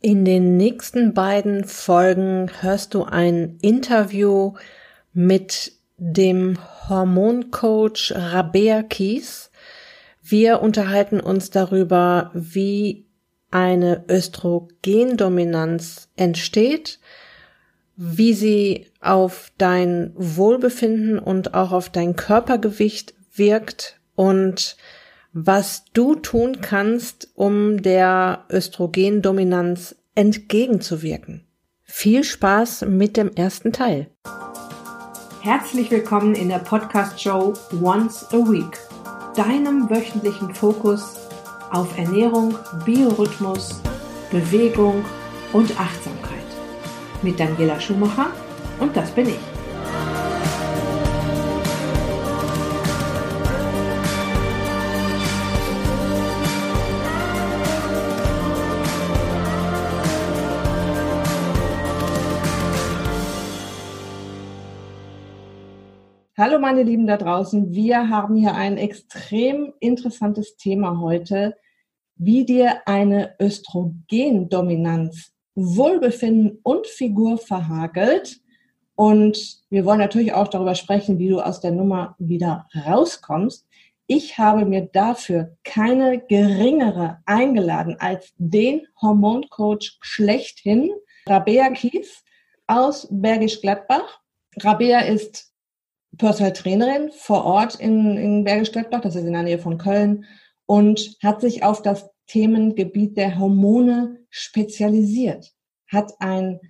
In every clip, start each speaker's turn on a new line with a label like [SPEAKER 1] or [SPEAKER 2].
[SPEAKER 1] In den nächsten beiden Folgen hörst du ein Interview mit dem Hormoncoach Rabea Kies. Wir unterhalten uns darüber, wie eine Östrogendominanz entsteht, wie sie auf dein Wohlbefinden und auch auf dein Körpergewicht wirkt und was du tun kannst, um der Östrogendominanz entgegenzuwirken. Viel Spaß mit dem ersten Teil. Herzlich willkommen in der Podcast-Show Once a Week, deinem wöchentlichen Fokus auf Ernährung, Biorhythmus, Bewegung und Achtsamkeit. Mit Daniela Schumacher und das bin ich. Hallo meine Lieben da draußen, wir haben hier ein extrem interessantes Thema heute, wie dir eine Östrogendominanz Wohlbefinden und Figur verhagelt. Und wir wollen natürlich auch darüber sprechen, wie du aus der Nummer wieder rauskommst. Ich habe mir dafür keine geringere eingeladen als den Hormoncoach schlechthin, Rabea Kies aus Bergisch Gladbach. Rabea ist Personal Trainerin vor Ort in, in Bergisch Gladbach, das ist in der Nähe von Köln, und hat sich auf das Themengebiet der Hormone spezialisiert, hat ein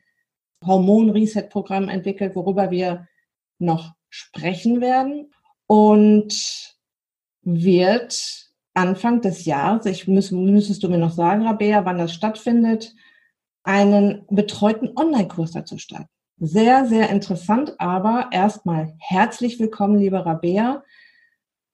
[SPEAKER 1] Hormon-Reset-Programm entwickelt, worüber wir noch sprechen werden und wird Anfang des Jahres, ich muss, müsstest du mir noch sagen, Rabea, wann das stattfindet, einen betreuten Online-Kurs dazu starten. Sehr, sehr interessant, aber erstmal herzlich willkommen, liebe Rabea.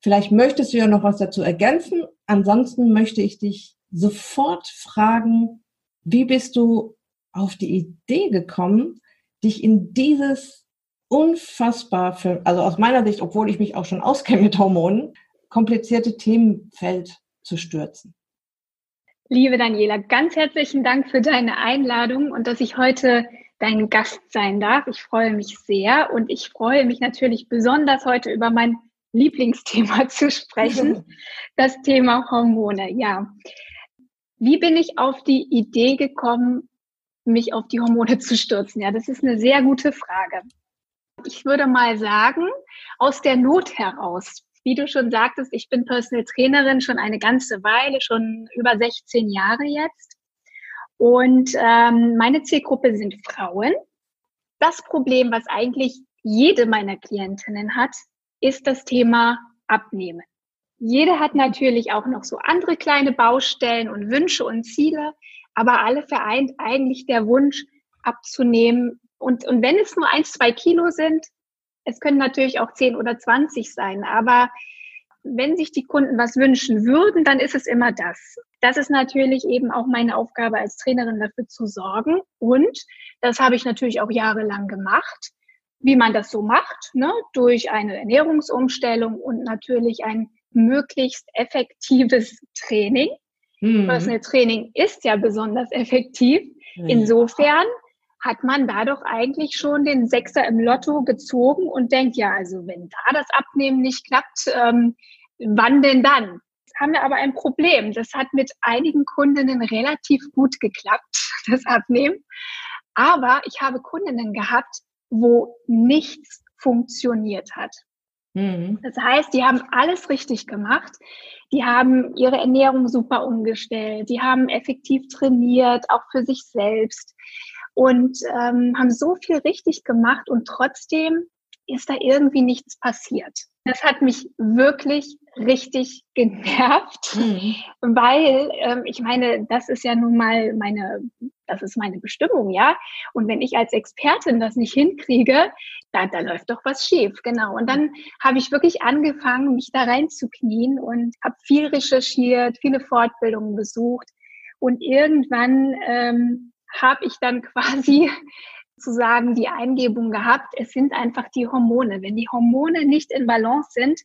[SPEAKER 1] Vielleicht möchtest du ja noch was dazu ergänzen. Ansonsten möchte ich dich sofort fragen, wie bist du auf die Idee gekommen, dich in dieses unfassbar, für, also aus meiner Sicht, obwohl ich mich auch schon auskenne mit Hormonen, komplizierte Themenfeld zu stürzen?
[SPEAKER 2] Liebe Daniela, ganz herzlichen Dank für deine Einladung und dass ich heute dein Gast sein darf. Ich freue mich sehr und ich freue mich natürlich besonders heute über mein Lieblingsthema zu sprechen, das Thema Hormone. Ja. Wie bin ich auf die Idee gekommen, mich auf die Hormone zu stürzen? Ja, das ist eine sehr gute Frage. Ich würde mal sagen, aus der Not heraus. Wie du schon sagtest, ich bin Personal Trainerin schon eine ganze Weile, schon über 16 Jahre jetzt. Und ähm, meine Zielgruppe sind Frauen. Das Problem, was eigentlich jede meiner Klientinnen hat, ist das Thema Abnehmen. Jede hat natürlich auch noch so andere kleine Baustellen und Wünsche und Ziele, aber alle vereint eigentlich der Wunsch abzunehmen. Und, und wenn es nur ein, zwei Kilo sind, es können natürlich auch zehn oder zwanzig sein, aber wenn sich die Kunden was wünschen würden, dann ist es immer das. Das ist natürlich eben auch meine Aufgabe als Trainerin dafür zu sorgen. Und das habe ich natürlich auch jahrelang gemacht, wie man das so macht, ne? durch eine Ernährungsumstellung und natürlich ein möglichst effektives Training. Mhm. Personal Training ist ja besonders effektiv. Insofern hat man da doch eigentlich schon den Sechser im Lotto gezogen und denkt, ja, also wenn da das Abnehmen nicht klappt, ähm, wann denn dann? Haben wir aber ein Problem. Das hat mit einigen Kundinnen relativ gut geklappt, das Abnehmen. Aber ich habe Kundinnen gehabt, wo nichts funktioniert hat. Mhm. Das heißt, die haben alles richtig gemacht. Die haben ihre Ernährung super umgestellt. Die haben effektiv trainiert, auch für sich selbst und ähm, haben so viel richtig gemacht und trotzdem ist da irgendwie nichts passiert. Das hat mich wirklich richtig genervt, mhm. weil ähm, ich meine, das ist ja nun mal meine, das ist meine Bestimmung, ja. Und wenn ich als Expertin das nicht hinkriege, da, da läuft doch was schief, genau. Und dann habe ich wirklich angefangen, mich da reinzuknien und habe viel recherchiert, viele Fortbildungen besucht und irgendwann ähm, habe ich dann quasi zu sagen, die Eingebung gehabt, es sind einfach die Hormone. Wenn die Hormone nicht in Balance sind,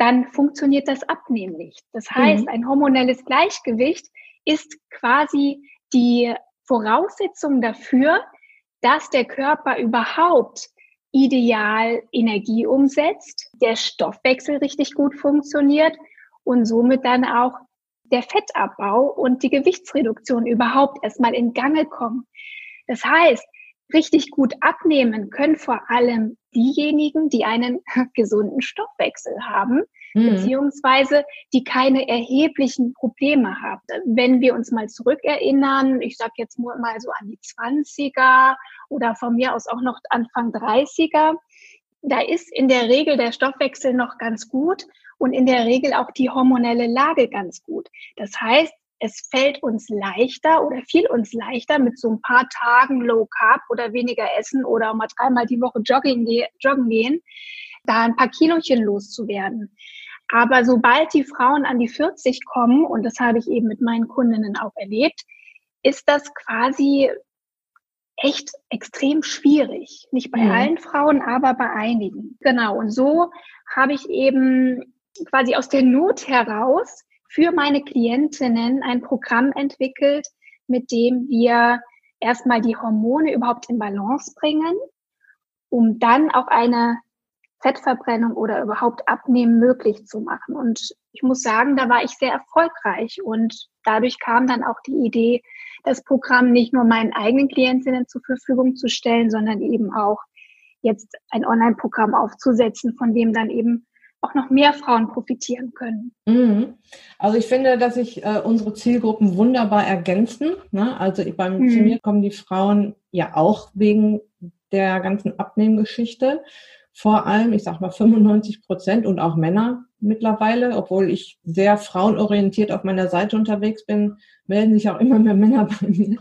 [SPEAKER 2] dann funktioniert das Abnehmen nicht. Das heißt, mhm. ein hormonelles Gleichgewicht ist quasi die Voraussetzung dafür, dass der Körper überhaupt ideal Energie umsetzt, der Stoffwechsel richtig gut funktioniert und somit dann auch der Fettabbau und die Gewichtsreduktion überhaupt erstmal in Gange kommen. Das heißt, richtig gut abnehmen können vor allem diejenigen, die einen gesunden Stoffwechsel haben, mhm. beziehungsweise die keine erheblichen Probleme haben. Wenn wir uns mal zurückerinnern, ich sage jetzt mal so an die 20er oder von mir aus auch noch Anfang 30er, da ist in der Regel der Stoffwechsel noch ganz gut und in der Regel auch die hormonelle Lage ganz gut. Das heißt, es fällt uns leichter oder fiel uns leichter mit so ein paar Tagen Low Carb oder weniger essen oder mal dreimal die Woche jogging, joggen gehen, da ein paar Kilochen loszuwerden. Aber sobald die Frauen an die 40 kommen, und das habe ich eben mit meinen Kundinnen auch erlebt, ist das quasi echt extrem schwierig. Nicht bei mhm. allen Frauen, aber bei einigen. Genau. Und so habe ich eben quasi aus der Not heraus für meine Klientinnen ein Programm entwickelt, mit dem wir erstmal die Hormone überhaupt in Balance bringen, um dann auch eine Fettverbrennung oder überhaupt Abnehmen möglich zu machen. Und ich muss sagen, da war ich sehr erfolgreich und dadurch kam dann auch die Idee, das Programm nicht nur meinen eigenen Klientinnen zur Verfügung zu stellen, sondern eben auch jetzt ein Online-Programm aufzusetzen, von dem dann eben auch noch mehr Frauen profitieren können.
[SPEAKER 1] Mhm. Also ich finde, dass sich äh, unsere Zielgruppen wunderbar ergänzen. Ne? Also beim, mhm. zu mir kommen die Frauen ja auch wegen der ganzen Abnehmgeschichte. Vor allem, ich sag mal 95 Prozent und auch Männer mittlerweile, obwohl ich sehr frauenorientiert auf meiner Seite unterwegs bin, melden sich auch immer mehr Männer bei mir.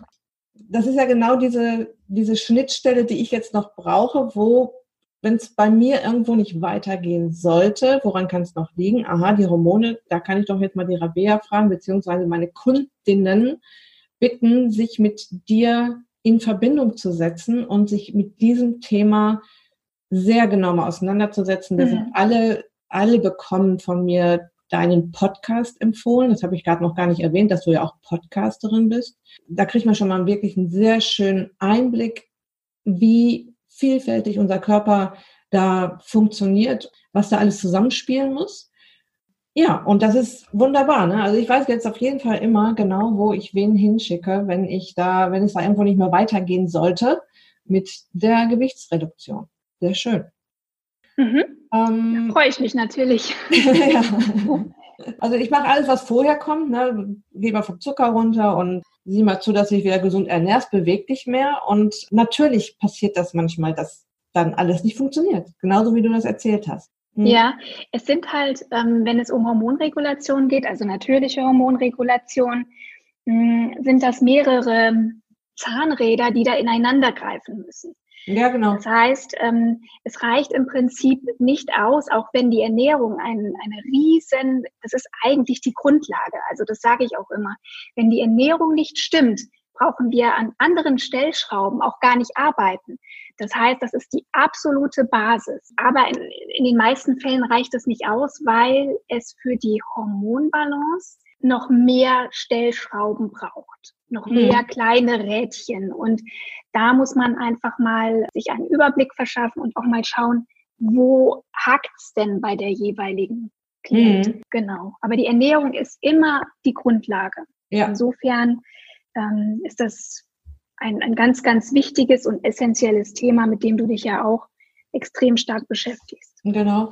[SPEAKER 1] Das ist ja genau diese, diese Schnittstelle, die ich jetzt noch brauche, wo wenn es bei mir irgendwo nicht weitergehen sollte, woran kann es noch liegen? Aha, die Hormone, da kann ich doch jetzt mal die Rabea fragen, beziehungsweise meine Kundinnen bitten, sich mit dir in Verbindung zu setzen und sich mit diesem Thema sehr genau mal auseinanderzusetzen. Wir mhm. sind alle, alle bekommen von mir deinen Podcast empfohlen. Das habe ich gerade noch gar nicht erwähnt, dass du ja auch Podcasterin bist. Da kriegt man schon mal wirklich einen sehr schönen Einblick, wie vielfältig unser Körper da funktioniert, was da alles zusammenspielen muss. Ja, und das ist wunderbar. Ne? Also ich weiß jetzt auf jeden Fall immer genau, wo ich wen hinschicke, wenn ich da, wenn es da irgendwo nicht mehr weitergehen sollte mit der Gewichtsreduktion. Sehr schön.
[SPEAKER 2] Mhm. Ähm, da freue ich mich natürlich.
[SPEAKER 1] ja. Also ich mache alles, was vorher kommt. Ne? Geh mal vom Zucker runter und sieh mal zu, dass du dich wieder gesund ernährst, beweg dich mehr. Und natürlich passiert das manchmal, dass dann alles nicht funktioniert. Genauso wie du das erzählt hast.
[SPEAKER 2] Hm. Ja, es sind halt, ähm, wenn es um Hormonregulation geht, also natürliche Hormonregulation, mh, hm, sind das mehrere Zahnräder, die da ineinander greifen müssen.
[SPEAKER 1] Ja, genau.
[SPEAKER 2] Das heißt, ähm, es reicht im Prinzip nicht aus, auch wenn die Ernährung ein, eine riesen, das ist eigentlich die Grundlage. Also das sage ich auch immer. Wenn die Ernährung nicht stimmt, brauchen wir an anderen Stellschrauben auch gar nicht arbeiten. Das heißt, das ist die absolute Basis. Aber in, in den meisten Fällen reicht es nicht aus, weil es für die Hormonbalance noch mehr Stellschrauben braucht, noch mhm. mehr kleine Rädchen. Und da muss man einfach mal sich einen Überblick verschaffen und auch mal schauen, wo hakt's denn bei der jeweiligen Klientin. Mhm. Genau. Aber die Ernährung ist immer die Grundlage. Ja. Insofern ähm, ist das ein, ein ganz, ganz wichtiges und essentielles Thema, mit dem du dich ja auch extrem stark beschäftigst.
[SPEAKER 1] Genau.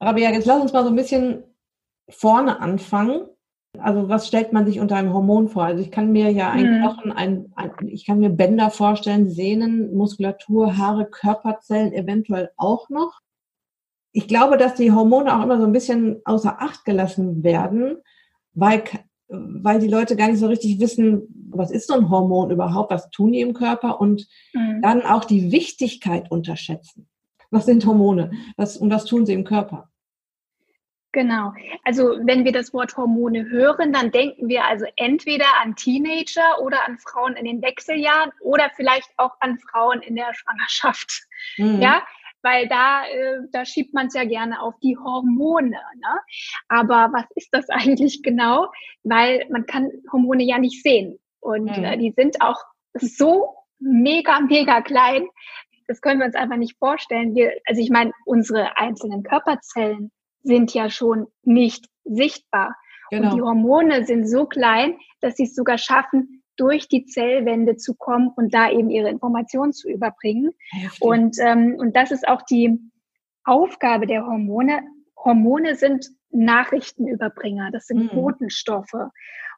[SPEAKER 1] Ja, jetzt lass uns mal so ein bisschen vorne anfangen. Also was stellt man sich unter einem Hormon vor? Also ich kann mir ja ein mhm. Knochen, ein, ein, ich kann mir Bänder vorstellen, Sehnen, Muskulatur, Haare, Körperzellen eventuell auch noch. Ich glaube, dass die Hormone auch immer so ein bisschen außer Acht gelassen werden, weil, weil die Leute gar nicht so richtig wissen, was ist so ein Hormon überhaupt, was tun die im Körper und mhm. dann auch die Wichtigkeit unterschätzen. Was sind Hormone? Was, und was tun sie im Körper?
[SPEAKER 2] Genau. Also wenn wir das Wort Hormone hören, dann denken wir also entweder an Teenager oder an Frauen in den Wechseljahren oder vielleicht auch an Frauen in der Schwangerschaft. Mhm. Ja, weil da, äh, da schiebt man es ja gerne auf die Hormone. Ne? Aber was ist das eigentlich genau? Weil man kann Hormone ja nicht sehen. Und mhm. äh, die sind auch so mega, mega klein. Das können wir uns einfach nicht vorstellen. Wir, also ich meine, unsere einzelnen Körperzellen sind ja schon nicht sichtbar. Genau. Und die Hormone sind so klein, dass sie es sogar schaffen, durch die Zellwände zu kommen und da eben ihre Informationen zu überbringen. Und, ähm, und das ist auch die Aufgabe der Hormone. Hormone sind Nachrichtenüberbringer, das sind mhm. Botenstoffe.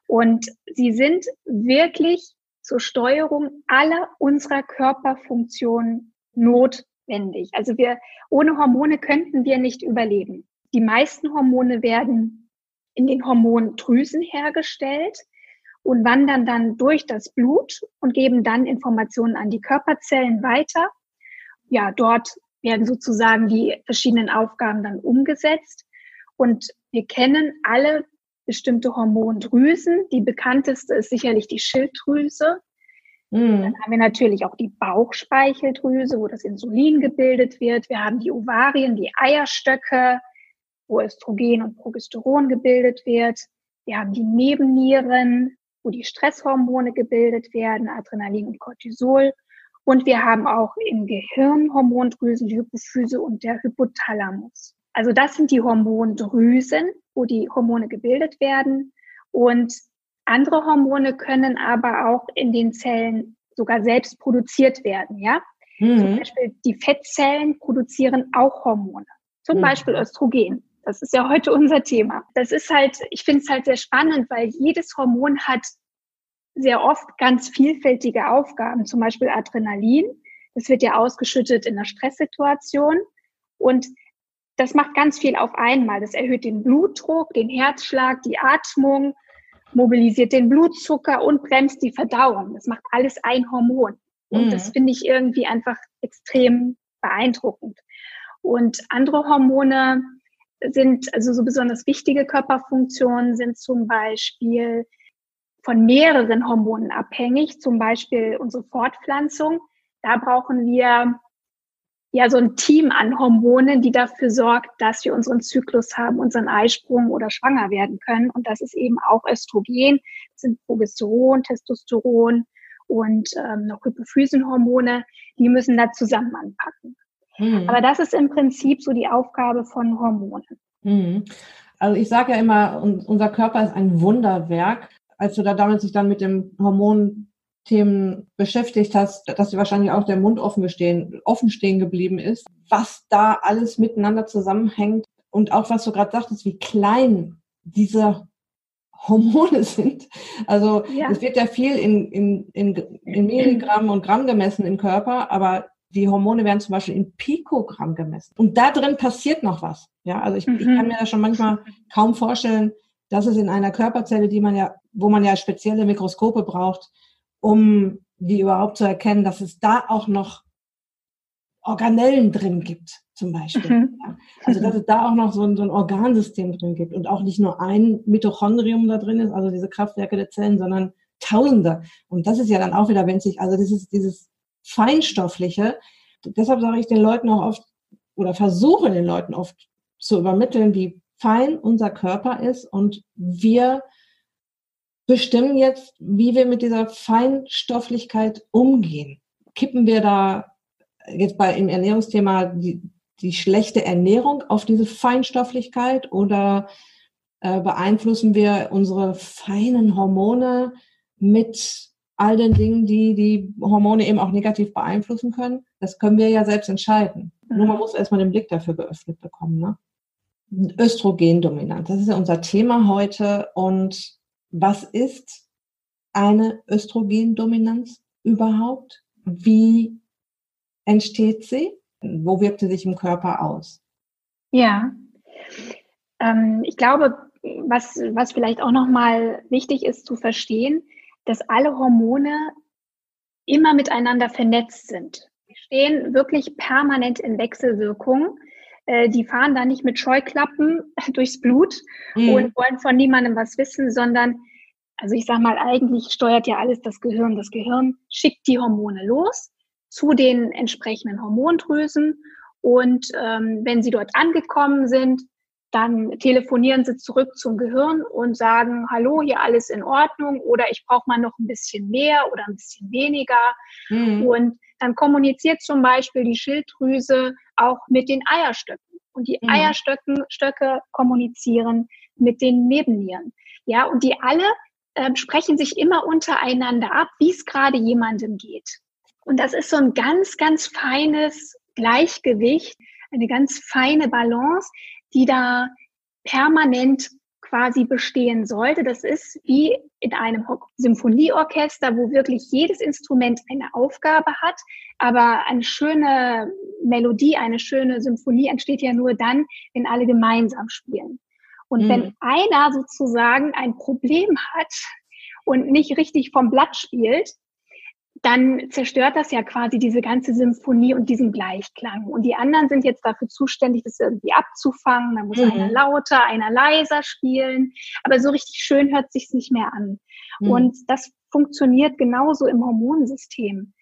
[SPEAKER 2] Und sie sind wirklich zur Steuerung aller unserer Körperfunktionen notwendig. Also wir, ohne Hormone könnten wir nicht überleben. Die meisten Hormone werden in den Hormondrüsen hergestellt und wandern dann durch das Blut und geben dann Informationen an die Körperzellen weiter. Ja, dort werden sozusagen die verschiedenen Aufgaben dann umgesetzt. Und wir kennen alle bestimmte Hormondrüsen. Die bekannteste ist sicherlich die Schilddrüse. Mhm. Dann haben wir natürlich auch die Bauchspeicheldrüse, wo das Insulin gebildet wird. Wir haben die Ovarien, die Eierstöcke, wo Östrogen und Progesteron gebildet wird. Wir haben die Nebennieren, wo die Stresshormone gebildet werden, Adrenalin und Cortisol. Und wir haben auch im Gehirn Hormondrüsen, die Hypophyse und der Hypothalamus. Also das sind die Hormondrüsen, wo die Hormone gebildet werden. Und andere Hormone können aber auch in den Zellen sogar selbst produziert werden, ja. Mhm. Zum Beispiel die Fettzellen produzieren auch Hormone. Zum mhm. Beispiel Östrogen. Das ist ja heute unser Thema. Das ist halt, ich finde es halt sehr spannend, weil jedes Hormon hat sehr oft ganz vielfältige Aufgaben, zum Beispiel Adrenalin. Das wird ja ausgeschüttet in einer Stresssituation. Und das macht ganz viel auf einmal. Das erhöht den Blutdruck, den Herzschlag, die Atmung, mobilisiert den Blutzucker und bremst die Verdauung. Das macht alles ein Hormon. Und mhm. das finde ich irgendwie einfach extrem beeindruckend. Und andere Hormone sind, also so besonders wichtige Körperfunktionen sind zum Beispiel von mehreren Hormonen abhängig, zum Beispiel unsere Fortpflanzung. Da brauchen wir ja so ein Team an Hormonen, die dafür sorgt, dass wir unseren Zyklus haben, unseren Eisprung oder schwanger werden können. Und das ist eben auch Östrogen, das sind Progesteron, Testosteron und ähm, noch Hypophysenhormone, die müssen da zusammen anpacken. Mhm. Aber das ist im Prinzip so die Aufgabe von Hormonen.
[SPEAKER 1] Mhm. Also ich sage ja immer, unser Körper ist ein Wunderwerk. Als du da damals sich dann mit dem Hormon Themen beschäftigt hast, dass dir wahrscheinlich auch der Mund offen, gestehen, offen stehen geblieben ist, was da alles miteinander zusammenhängt und auch was du gerade sagtest, wie klein diese Hormone sind. Also ja. es wird ja viel in, in, in, in Milligramm und Gramm gemessen im Körper, aber die Hormone werden zum Beispiel in Pikogramm gemessen. Und da drin passiert noch was. Ja, also ich, mhm. ich kann mir das schon manchmal kaum vorstellen, dass es in einer Körperzelle, die man ja, wo man ja spezielle Mikroskope braucht, um die überhaupt zu erkennen, dass es da auch noch Organellen drin gibt, zum Beispiel. Mhm. Ja. Also dass es da auch noch so ein, so ein, Organsystem drin gibt und auch nicht nur ein Mitochondrium da drin ist, also diese Kraftwerke der Zellen, sondern Tausende. Und das ist ja dann auch wieder winzig. Also das ist dieses Feinstoffliche. Deshalb sage ich den Leuten auch oft oder versuche den Leuten oft zu übermitteln, wie fein unser Körper ist und wir bestimmen jetzt, wie wir mit dieser Feinstofflichkeit umgehen. Kippen wir da jetzt bei im Ernährungsthema die, die schlechte Ernährung auf diese Feinstofflichkeit oder äh, beeinflussen wir unsere feinen Hormone mit all den Dingen, die die Hormone eben auch negativ beeinflussen können? Das können wir ja selbst entscheiden. Mhm. Nur man muss erstmal den Blick dafür geöffnet bekommen. Ne? Östrogendominanz, das ist ja unser Thema heute und was ist eine Östrogendominanz überhaupt? Wie entsteht sie? Wo wirkt sie sich im Körper aus?
[SPEAKER 2] Ja, ähm, ich glaube, was, was vielleicht auch nochmal wichtig ist zu verstehen, dass alle Hormone immer miteinander vernetzt sind. Die stehen wirklich permanent in Wechselwirkung. Äh, die fahren da nicht mit Scheuklappen durchs Blut mhm. und wollen von niemandem was wissen, sondern, also ich sag mal, eigentlich steuert ja alles das Gehirn. Das Gehirn schickt die Hormone los zu den entsprechenden Hormondrüsen und ähm, wenn sie dort angekommen sind, dann telefonieren sie zurück zum Gehirn und sagen, hallo, hier alles in Ordnung oder ich brauche mal noch ein bisschen mehr oder ein bisschen weniger. Mhm. Und dann kommuniziert zum Beispiel die Schilddrüse auch mit den Eierstöcken. Und die mhm. Eierstöcke Stöcke kommunizieren mit den Nebennieren. Ja, und die alle äh, sprechen sich immer untereinander ab, wie es gerade jemandem geht. Und das ist so ein ganz, ganz feines Gleichgewicht, eine ganz feine Balance, die da permanent quasi bestehen sollte. Das ist wie in einem Symphonieorchester, wo wirklich jedes Instrument eine Aufgabe hat, aber eine schöne Melodie, eine schöne Symphonie entsteht ja nur dann, wenn alle gemeinsam spielen. Und mhm. wenn einer sozusagen ein Problem hat und nicht richtig vom Blatt spielt, dann zerstört das ja quasi diese ganze Symphonie und diesen Gleichklang. Und die anderen sind jetzt dafür zuständig, das irgendwie abzufangen. Da muss mhm. einer lauter, einer leiser spielen. Aber so richtig schön hört sich's nicht mehr an. Mhm. Und das funktioniert genauso im Hormonsystem.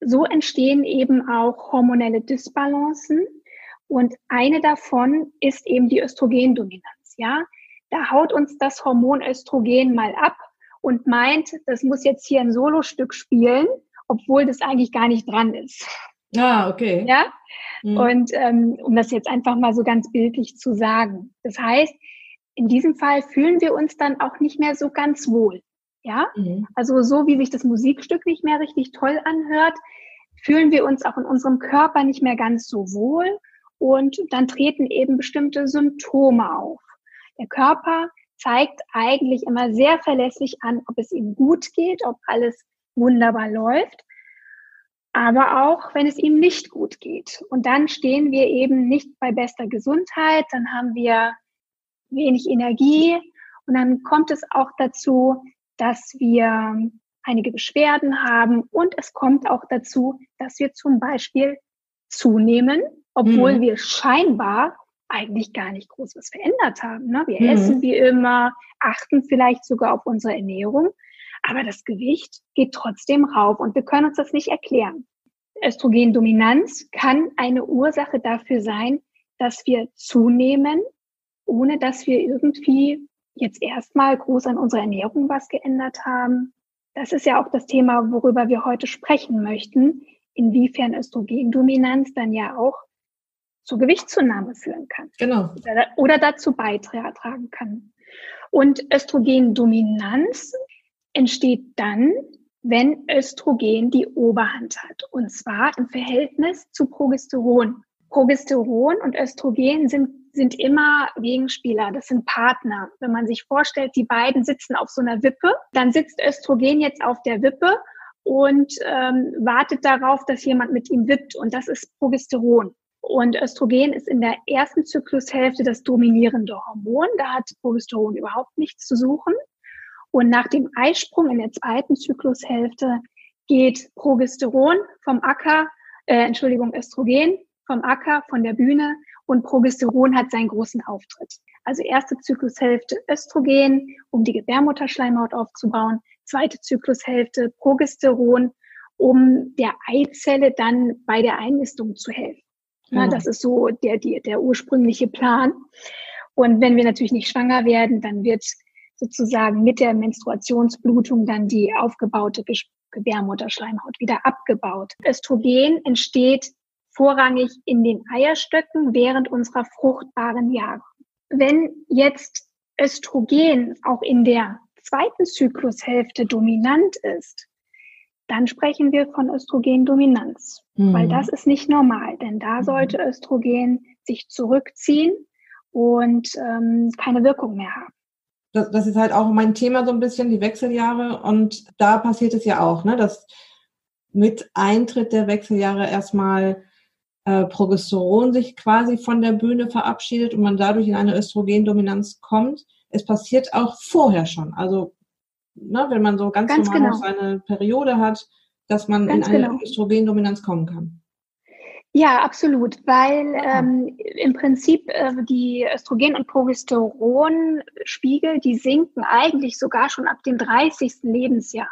[SPEAKER 2] So entstehen eben auch hormonelle Dysbalancen. Und eine davon ist eben die Östrogendominanz. Ja, da haut uns das Hormon Östrogen mal ab und meint, das muss jetzt hier ein Solostück spielen, obwohl das eigentlich gar nicht dran ist.
[SPEAKER 1] Ah, okay.
[SPEAKER 2] Ja. Mhm. Und ähm, um das jetzt einfach mal so ganz bildlich zu sagen. Das heißt, in diesem Fall fühlen wir uns dann auch nicht mehr so ganz wohl. Ja. Mhm. Also so wie sich das Musikstück nicht mehr richtig toll anhört, fühlen wir uns auch in unserem Körper nicht mehr ganz so wohl und dann treten eben bestimmte Symptome auf. Der Körper zeigt eigentlich immer sehr verlässlich an, ob es ihm gut geht, ob alles wunderbar läuft, aber auch wenn es ihm nicht gut geht. Und dann stehen wir eben nicht bei bester Gesundheit, dann haben wir wenig Energie und dann kommt es auch dazu, dass wir einige Beschwerden haben und es kommt auch dazu, dass wir zum Beispiel zunehmen, obwohl mhm. wir scheinbar eigentlich gar nicht groß was verändert haben. Ne? Wir mhm. essen wie immer, achten vielleicht sogar auf unsere Ernährung, aber das Gewicht geht trotzdem rauf und wir können uns das nicht erklären. Östrogendominanz kann eine Ursache dafür sein, dass wir zunehmen, ohne dass wir irgendwie jetzt erstmal groß an unserer Ernährung was geändert haben. Das ist ja auch das Thema, worüber wir heute sprechen möchten, inwiefern Östrogendominanz dann ja auch zur Gewichtszunahme führen kann.
[SPEAKER 1] Genau.
[SPEAKER 2] Oder dazu beitragen kann. Und Östrogendominanz entsteht dann, wenn Östrogen die Oberhand hat. Und zwar im Verhältnis zu Progesteron. Progesteron und Östrogen sind, sind immer Gegenspieler, das sind Partner. Wenn man sich vorstellt, die beiden sitzen auf so einer Wippe, dann sitzt Östrogen jetzt auf der Wippe und ähm, wartet darauf, dass jemand mit ihm wippt. Und das ist Progesteron. Und Östrogen ist in der ersten Zyklushälfte das dominierende Hormon. Da hat Progesteron überhaupt nichts zu suchen. Und nach dem Eisprung in der zweiten Zyklushälfte geht Progesteron vom Acker, äh, Entschuldigung, Östrogen vom Acker, von der Bühne und Progesteron hat seinen großen Auftritt. Also erste Zyklushälfte Östrogen, um die Gebärmutterschleimhaut aufzubauen. Zweite Zyklushälfte Progesteron, um der Eizelle dann bei der Einnistung zu helfen. Ja, genau. das ist so der, der, der ursprüngliche Plan. Und wenn wir natürlich nicht schwanger werden, dann wird sozusagen mit der Menstruationsblutung dann die aufgebaute Gebärmutterschleimhaut wieder abgebaut. Östrogen entsteht vorrangig in den Eierstöcken während unserer fruchtbaren Jahre. Wenn jetzt Östrogen auch in der zweiten Zyklushälfte dominant ist, dann sprechen wir von Östrogendominanz, mhm. weil das ist nicht normal, denn da mhm. sollte Östrogen sich zurückziehen und ähm, keine Wirkung mehr haben.
[SPEAKER 1] Das, das, ist halt auch mein Thema so ein bisschen, die Wechseljahre. Und da passiert es ja auch, ne, dass mit Eintritt der Wechseljahre erstmal äh, Progesteron sich quasi von der Bühne verabschiedet und man dadurch in eine Östrogendominanz kommt. Es passiert auch vorher schon. Also ne, wenn man so ganz, ganz normal genau. seine Periode hat, dass man ganz in eine genau. Östrogendominanz kommen kann.
[SPEAKER 2] Ja, absolut, weil ähm, im Prinzip äh, die Östrogen- und Progesteronspiegel, die sinken eigentlich sogar schon ab dem 30. Lebensjahr.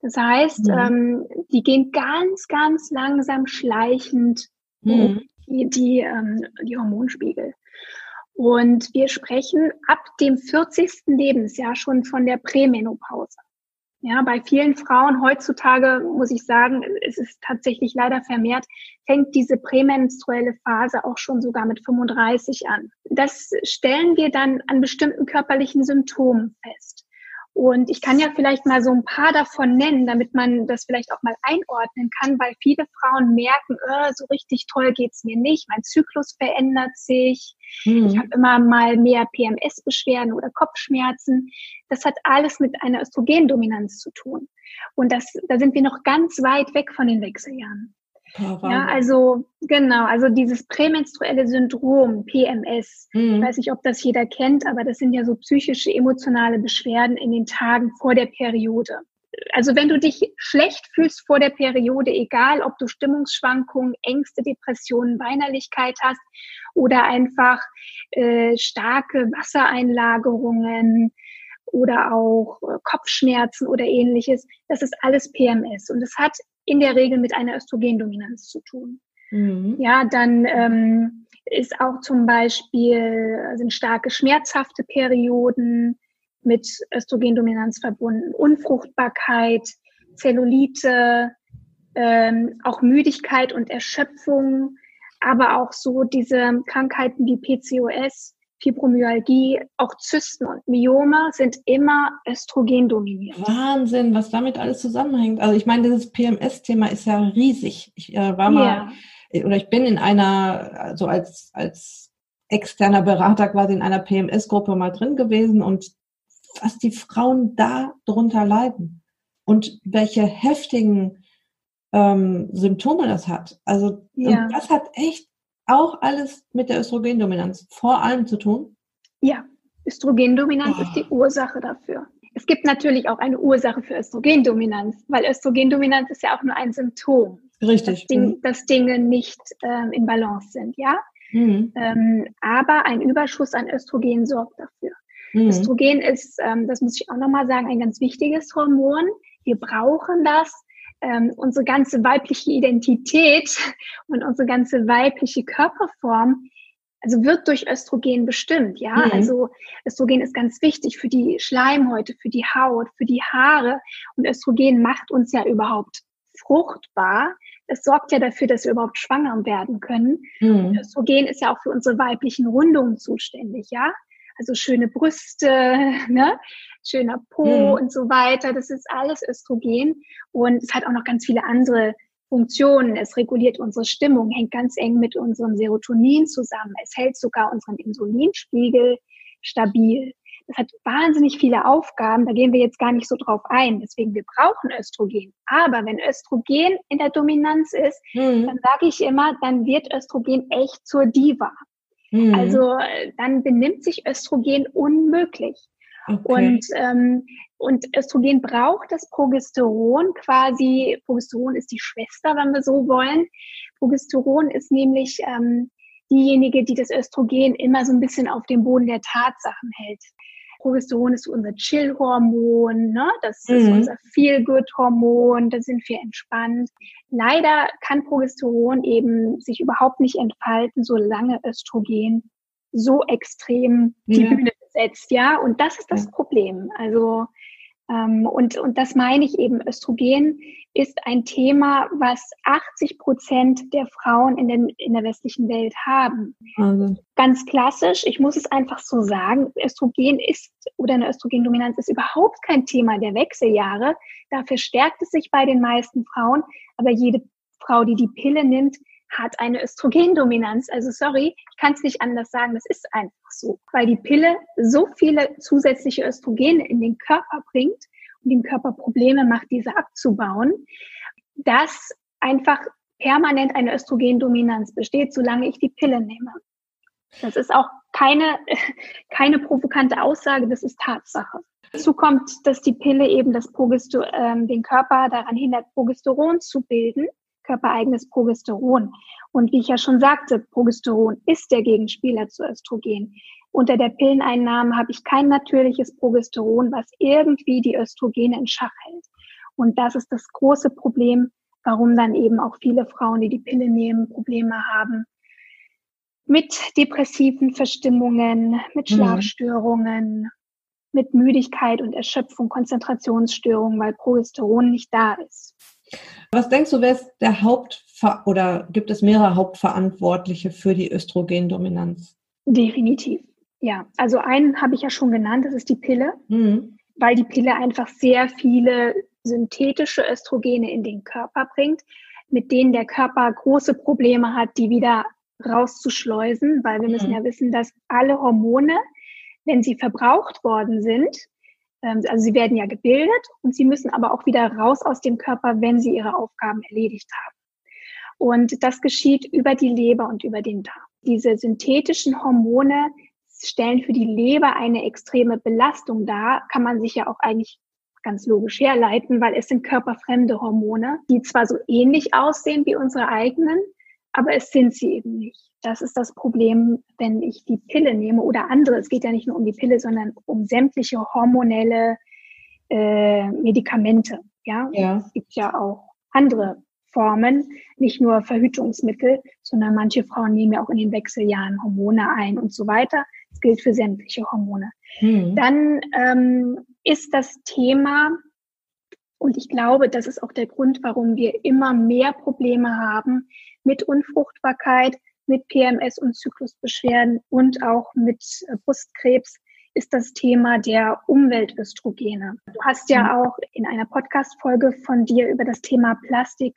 [SPEAKER 2] Das heißt, mhm. ähm, die gehen ganz, ganz langsam schleichend mhm. die, die, ähm, die Hormonspiegel. Und wir sprechen ab dem 40. Lebensjahr schon von der Prämenopause. Ja, bei vielen Frauen heutzutage muss ich sagen, es ist tatsächlich leider vermehrt, fängt diese prämenstruelle Phase auch schon sogar mit 35 an. Das stellen wir dann an bestimmten körperlichen Symptomen fest. Und ich kann ja vielleicht mal so ein paar davon nennen, damit man das vielleicht auch mal einordnen kann, weil viele Frauen merken, oh, so richtig toll geht's mir nicht, mein Zyklus verändert sich, mhm. ich habe immer mal mehr PMS-Beschwerden oder Kopfschmerzen. Das hat alles mit einer Östrogendominanz zu tun. Und das, da sind wir noch ganz weit weg von den Wechseljahren. Ja, also genau, also dieses prämenstruelle Syndrom, PMS, mhm. ich weiß nicht, ob das jeder kennt, aber das sind ja so psychische, emotionale Beschwerden in den Tagen vor der Periode. Also wenn du dich schlecht fühlst vor der Periode, egal ob du Stimmungsschwankungen, Ängste, Depressionen, Weinerlichkeit hast oder einfach äh, starke Wassereinlagerungen oder auch äh, Kopfschmerzen oder ähnliches, das ist alles PMS. Und es hat in der Regel mit einer Östrogendominanz zu tun. Mhm. Ja, dann ähm, ist auch zum Beispiel sind starke schmerzhafte Perioden mit Östrogendominanz verbunden, Unfruchtbarkeit, Zellulite, ähm, auch Müdigkeit und Erschöpfung, aber auch so diese Krankheiten wie PCOS, Fibromyalgie, auch Zysten und Myome sind immer Östrogen dominiert.
[SPEAKER 1] Wahnsinn, was damit alles zusammenhängt. Also ich meine, dieses PMS-Thema ist ja riesig. Ich äh, war mal ja. oder ich bin in einer, also als, als externer Berater quasi in einer PMS-Gruppe mal drin gewesen und was die Frauen da drunter leiden und welche heftigen ähm, Symptome das hat. Also ja. das hat echt auch alles mit der Östrogendominanz vor allem zu tun?
[SPEAKER 2] Ja, Östrogendominanz oh. ist die Ursache dafür. Es gibt natürlich auch eine Ursache für Östrogendominanz, weil Östrogendominanz ist ja auch nur ein Symptom.
[SPEAKER 1] Richtig.
[SPEAKER 2] Dass, Ding, mhm. dass Dinge nicht ähm, in Balance sind, ja. Mhm. Ähm, aber ein Überschuss an Östrogen sorgt dafür. Mhm. Östrogen ist, ähm, das muss ich auch nochmal sagen, ein ganz wichtiges Hormon. Wir brauchen das, ähm, unsere ganze weibliche Identität und unsere ganze weibliche Körperform also wird durch Östrogen bestimmt, ja. Mhm. Also Östrogen ist ganz wichtig für die Schleimhäute, für die Haut, für die Haare. Und Östrogen macht uns ja überhaupt fruchtbar. Es sorgt ja dafür, dass wir überhaupt schwanger werden können. Mhm. Östrogen ist ja auch für unsere weiblichen Rundungen zuständig, ja. Also schöne Brüste, ne? Schöner Po mhm. und so weiter. Das ist alles Östrogen und es hat auch noch ganz viele andere Funktionen. Es reguliert unsere Stimmung, hängt ganz eng mit unserem Serotonin zusammen. Es hält sogar unseren Insulinspiegel stabil. Das hat wahnsinnig viele Aufgaben, da gehen wir jetzt gar nicht so drauf ein. Deswegen, wir brauchen Östrogen. Aber wenn Östrogen in der Dominanz ist, mhm. dann sage ich immer, dann wird Östrogen echt zur Diva. Mhm. Also dann benimmt sich Östrogen unmöglich. Okay. Und, ähm, und Östrogen braucht das Progesteron quasi. Progesteron ist die Schwester, wenn wir so wollen. Progesteron ist nämlich ähm, diejenige, die das Östrogen immer so ein bisschen auf dem Boden der Tatsachen hält. Progesteron ist unser Chill-Hormon, ne? das ist mhm. unser Feel-Good-Hormon, da sind wir entspannt. Leider kann Progesteron eben sich überhaupt nicht entfalten, solange Östrogen so extrem die ja. Bühne setzt, ja. Und das ist das ja. Problem. Also ähm, und, und das meine ich eben, Östrogen ist ein Thema, was 80 Prozent der Frauen in, den, in der westlichen Welt haben. Also. Ganz klassisch, ich muss es einfach so sagen, Östrogen ist oder eine Östrogendominanz ist überhaupt kein Thema der Wechseljahre. Da verstärkt es sich bei den meisten Frauen, aber jede Frau, die die Pille nimmt, hat eine Östrogendominanz. Also sorry, ich kann es nicht anders sagen, das ist einfach so, weil die Pille so viele zusätzliche Östrogene in den Körper bringt und dem Körper Probleme macht, diese abzubauen, dass einfach permanent eine Östrogendominanz besteht, solange ich die Pille nehme. Das ist auch keine, keine provokante Aussage, das ist Tatsache. Dazu kommt, dass die Pille eben das Progester ähm, den Körper daran hindert, Progesteron zu bilden körpereigenes Progesteron. Und wie ich ja schon sagte, Progesteron ist der Gegenspieler zu Östrogen. Unter der Pilleneinnahme habe ich kein natürliches Progesteron, was irgendwie die Östrogene in Schach hält. Und das ist das große Problem, warum dann eben auch viele Frauen, die die Pille nehmen, Probleme haben, mit depressiven Verstimmungen, mit mhm. Schlafstörungen, mit Müdigkeit und Erschöpfung, Konzentrationsstörungen, weil Progesteron nicht da ist.
[SPEAKER 1] Was denkst du, wer ist der Haupt oder gibt es mehrere Hauptverantwortliche für die Östrogendominanz?
[SPEAKER 2] Definitiv, ja. Also einen habe ich ja schon genannt, das ist die Pille, mhm. weil die Pille einfach sehr viele synthetische Östrogene in den Körper bringt, mit denen der Körper große Probleme hat, die wieder rauszuschleusen, weil wir mhm. müssen ja wissen, dass alle Hormone, wenn sie verbraucht worden sind, also sie werden ja gebildet und sie müssen aber auch wieder raus aus dem Körper, wenn sie ihre Aufgaben erledigt haben. Und das geschieht über die Leber und über den Darm. Diese synthetischen Hormone stellen für die Leber eine extreme Belastung dar, kann man sich ja auch eigentlich ganz logisch herleiten, weil es sind körperfremde Hormone, die zwar so ähnlich aussehen wie unsere eigenen, aber es sind sie eben nicht. Das ist das Problem, wenn ich die Pille nehme oder andere. Es geht ja nicht nur um die Pille, sondern um sämtliche hormonelle äh, Medikamente. Ja? ja, es gibt ja auch andere Formen, nicht nur Verhütungsmittel, sondern manche Frauen nehmen ja auch in den Wechseljahren Hormone ein und so weiter. Das gilt für sämtliche Hormone. Mhm. Dann ähm, ist das Thema, und ich glaube, das ist auch der Grund, warum wir immer mehr Probleme haben mit Unfruchtbarkeit, mit PMS und Zyklusbeschwerden und auch mit äh, Brustkrebs, ist das Thema der Umweltöstrogene. Du hast ja mhm. auch in einer Podcast-Folge von dir über das Thema Plastik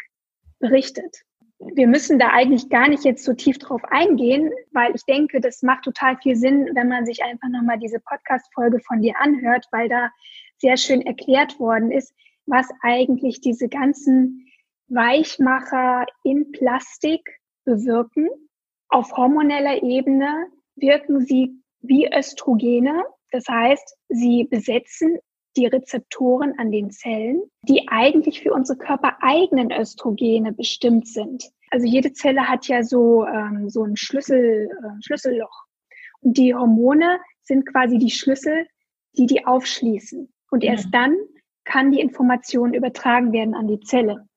[SPEAKER 2] berichtet. Wir müssen da eigentlich gar nicht jetzt so tief drauf eingehen, weil ich denke, das macht total viel Sinn, wenn man sich einfach nochmal diese Podcast-Folge von dir anhört, weil da sehr schön erklärt worden ist, was eigentlich diese ganzen Weichmacher in Plastik bewirken. Auf hormoneller Ebene wirken sie wie Östrogene. Das heißt, sie besetzen die Rezeptoren an den Zellen, die eigentlich für unsere körpereigenen Östrogene bestimmt sind. Also jede Zelle hat ja so, ähm, so ein Schlüssel, äh, Schlüsselloch. Und die Hormone sind quasi die Schlüssel, die die aufschließen. Und erst dann kann die Information übertragen werden an die Zelle.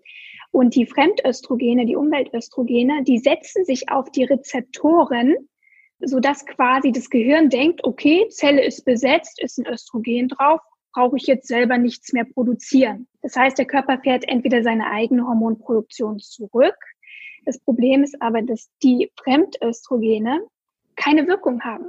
[SPEAKER 2] Und die Fremdöstrogene, die Umweltöstrogene, die setzen sich auf die Rezeptoren, sodass quasi das Gehirn denkt, okay, Zelle ist besetzt, ist ein Östrogen drauf, brauche ich jetzt selber nichts mehr produzieren. Das heißt, der Körper fährt entweder seine eigene Hormonproduktion zurück. Das Problem ist aber, dass die Fremdöstrogene keine Wirkung haben.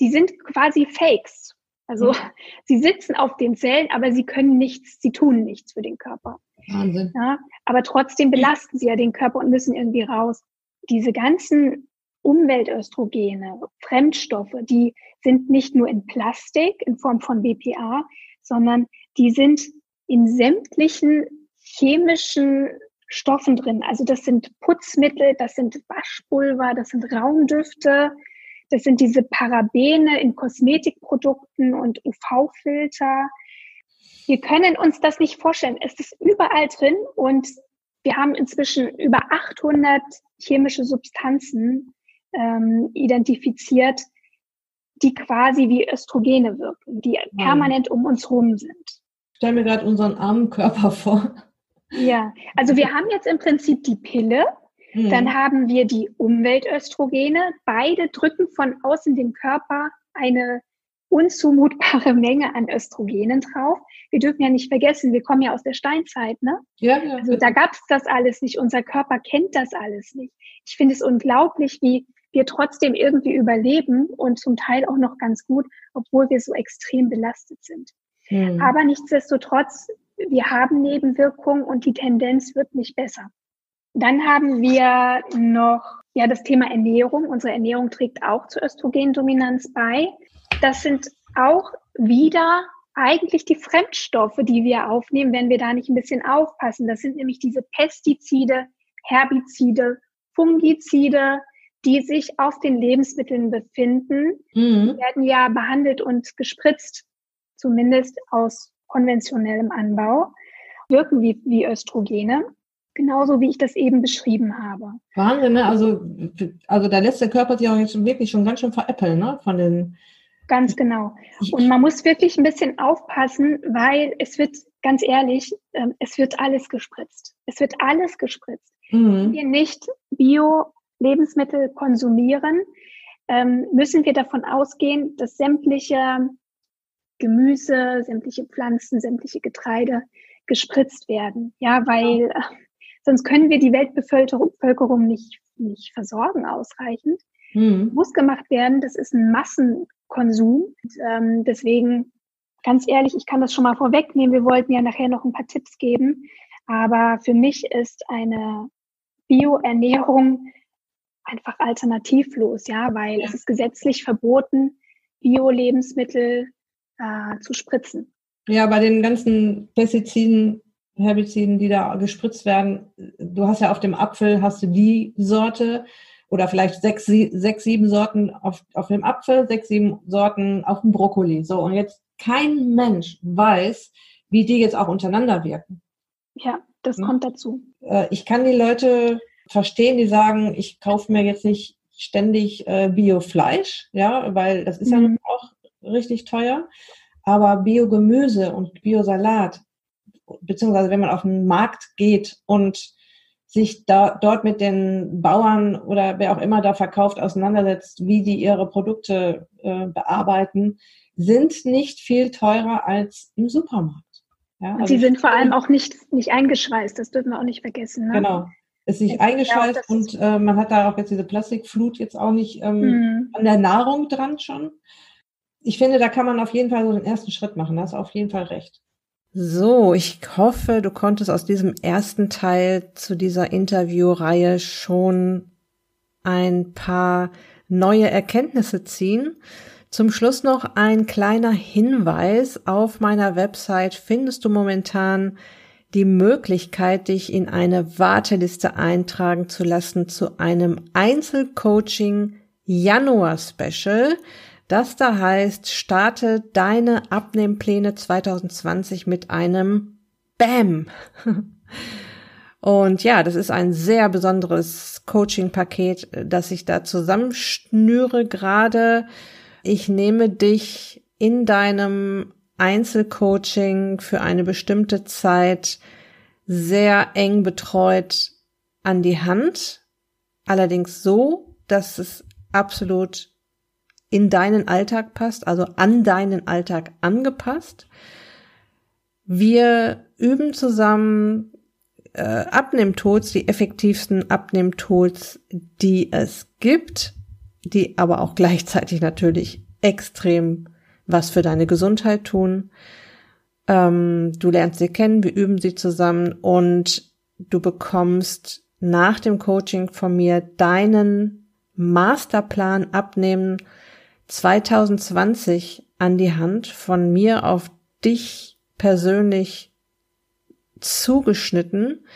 [SPEAKER 2] Die sind quasi Fakes. Also mhm. sie sitzen auf den Zellen, aber sie können nichts, sie tun nichts für den Körper. Wahnsinn. Ja, aber trotzdem belasten sie ja den Körper und müssen irgendwie raus. Diese ganzen Umweltöstrogene, Fremdstoffe, die sind nicht nur in Plastik in Form von BPA, sondern die sind in sämtlichen chemischen Stoffen drin. Also das sind Putzmittel, das sind Waschpulver, das sind Raumdüfte, das sind diese Parabene in Kosmetikprodukten und UV-Filter. Wir können uns das nicht vorstellen. Es ist überall drin und wir haben inzwischen über 800 chemische Substanzen ähm, identifiziert, die quasi wie Östrogene wirken, die ja. permanent um uns rum sind.
[SPEAKER 1] Stell mir gerade unseren armen Körper vor.
[SPEAKER 2] Ja, also wir haben jetzt im Prinzip die Pille, hm. dann haben wir die Umweltöstrogene. Beide drücken von außen dem Körper eine unzumutbare Menge an Östrogenen drauf. Wir dürfen ja nicht vergessen, wir kommen ja aus der Steinzeit, ne? Ja, ja. Also da gab es das alles nicht. Unser Körper kennt das alles nicht. Ich finde es unglaublich, wie wir trotzdem irgendwie überleben und zum Teil auch noch ganz gut, obwohl wir so extrem belastet sind. Hm. Aber nichtsdestotrotz, wir haben Nebenwirkungen und die Tendenz wird nicht besser. Dann haben wir noch ja das Thema Ernährung. Unsere Ernährung trägt auch zur Östrogendominanz bei. Das sind auch wieder eigentlich die Fremdstoffe, die wir aufnehmen, wenn wir da nicht ein bisschen aufpassen. Das sind nämlich diese Pestizide, Herbizide, Fungizide, die sich auf den Lebensmitteln befinden, mhm. werden ja behandelt und gespritzt, zumindest aus konventionellem Anbau, wirken wie, wie Östrogene, genauso wie ich das eben beschrieben habe.
[SPEAKER 1] Wahnsinn, ne? Also, also da lässt der Körper sich auch jetzt wirklich schon ganz schön veräppeln, ne? Von den
[SPEAKER 2] Ganz genau. Und man muss wirklich ein bisschen aufpassen, weil es wird, ganz ehrlich, ähm, es wird alles gespritzt. Es wird alles gespritzt. Mhm. Wenn wir nicht bio Lebensmittel konsumieren, ähm, müssen wir davon ausgehen, dass sämtliche Gemüse, sämtliche Pflanzen, sämtliche Getreide gespritzt werden. Ja, weil sonst können wir die Weltbevölkerung nicht, nicht versorgen ausreichend. Mhm. Muss gemacht werden, das ist ein Massenkonsum. Und, ähm, deswegen, ganz ehrlich, ich kann das schon mal vorwegnehmen. Wir wollten ja nachher noch ein paar Tipps geben. Aber für mich ist eine Bioernährung einfach alternativlos, ja, weil ja. es ist gesetzlich verboten, Bio-Lebensmittel äh, zu spritzen.
[SPEAKER 1] Ja, bei den ganzen Pestiziden, Herbiziden, die da gespritzt werden, du hast ja auf dem Apfel hast du die Sorte oder vielleicht sechs, sechs sieben Sorten auf, auf dem Apfel, sechs, sieben Sorten auf dem Brokkoli. So, und jetzt kein Mensch weiß, wie die jetzt auch untereinander wirken.
[SPEAKER 2] Ja, das hm? kommt dazu.
[SPEAKER 1] Äh, ich kann die Leute verstehen, die sagen, ich kaufe mir jetzt nicht ständig äh, Bio-Fleisch, ja, weil das ist mhm. ja auch richtig teuer. Aber Biogemüse und Biosalat, beziehungsweise wenn man auf den Markt geht und sich da, dort mit den Bauern oder wer auch immer da verkauft auseinandersetzt, wie die ihre Produkte äh, bearbeiten, sind nicht viel teurer als im Supermarkt.
[SPEAKER 2] Ja, also die sind vor allem auch nicht, nicht eingeschweißt, das dürfen wir auch nicht vergessen.
[SPEAKER 1] Ne? Genau. Ist nicht eingeschweißt ja, und äh, man hat da auch jetzt diese Plastikflut jetzt auch nicht ähm, mhm. an der Nahrung dran schon. Ich finde, da kann man auf jeden Fall so den ersten Schritt machen. Da hast du auf jeden Fall recht. So, ich hoffe, du konntest aus diesem ersten Teil zu dieser Interviewreihe schon ein paar neue Erkenntnisse ziehen. Zum Schluss noch ein kleiner Hinweis. Auf meiner Website findest du momentan die Möglichkeit, dich in eine Warteliste eintragen zu lassen zu einem Einzelcoaching Januar Special. Das da heißt, starte deine Abnehmpläne 2020 mit einem Bam. Und ja, das ist ein sehr besonderes Coaching-Paket, das ich da zusammenschnüre gerade. Ich nehme dich in deinem Einzelcoaching für eine bestimmte Zeit sehr eng betreut an die Hand. Allerdings so, dass es absolut in deinen Alltag passt, also an deinen Alltag angepasst. Wir üben zusammen äh, Abnehmtools, die effektivsten Abnehmtools, die es gibt, die aber auch gleichzeitig natürlich extrem was für deine Gesundheit tun. Ähm, du lernst sie kennen, wir üben sie zusammen und du bekommst nach dem Coaching von mir deinen Masterplan abnehmen 2020 an die Hand von mir auf dich persönlich zugeschnitten.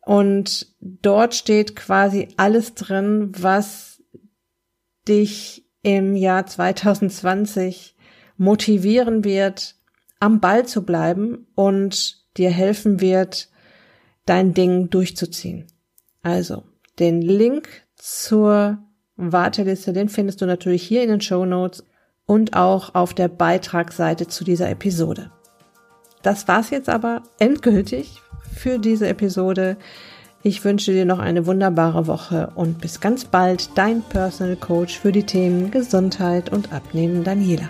[SPEAKER 1] Und dort steht quasi alles drin, was dich im Jahr 2020 motivieren wird, am Ball zu bleiben und dir helfen wird, dein Ding durchzuziehen. Also, den Link zur Warteliste, den findest du natürlich hier in den Show Notes und auch auf der Beitragsseite zu dieser Episode. Das war's jetzt aber endgültig für diese Episode. Ich wünsche dir noch eine wunderbare Woche und bis ganz bald, dein Personal Coach für die Themen Gesundheit und Abnehmen, Daniela.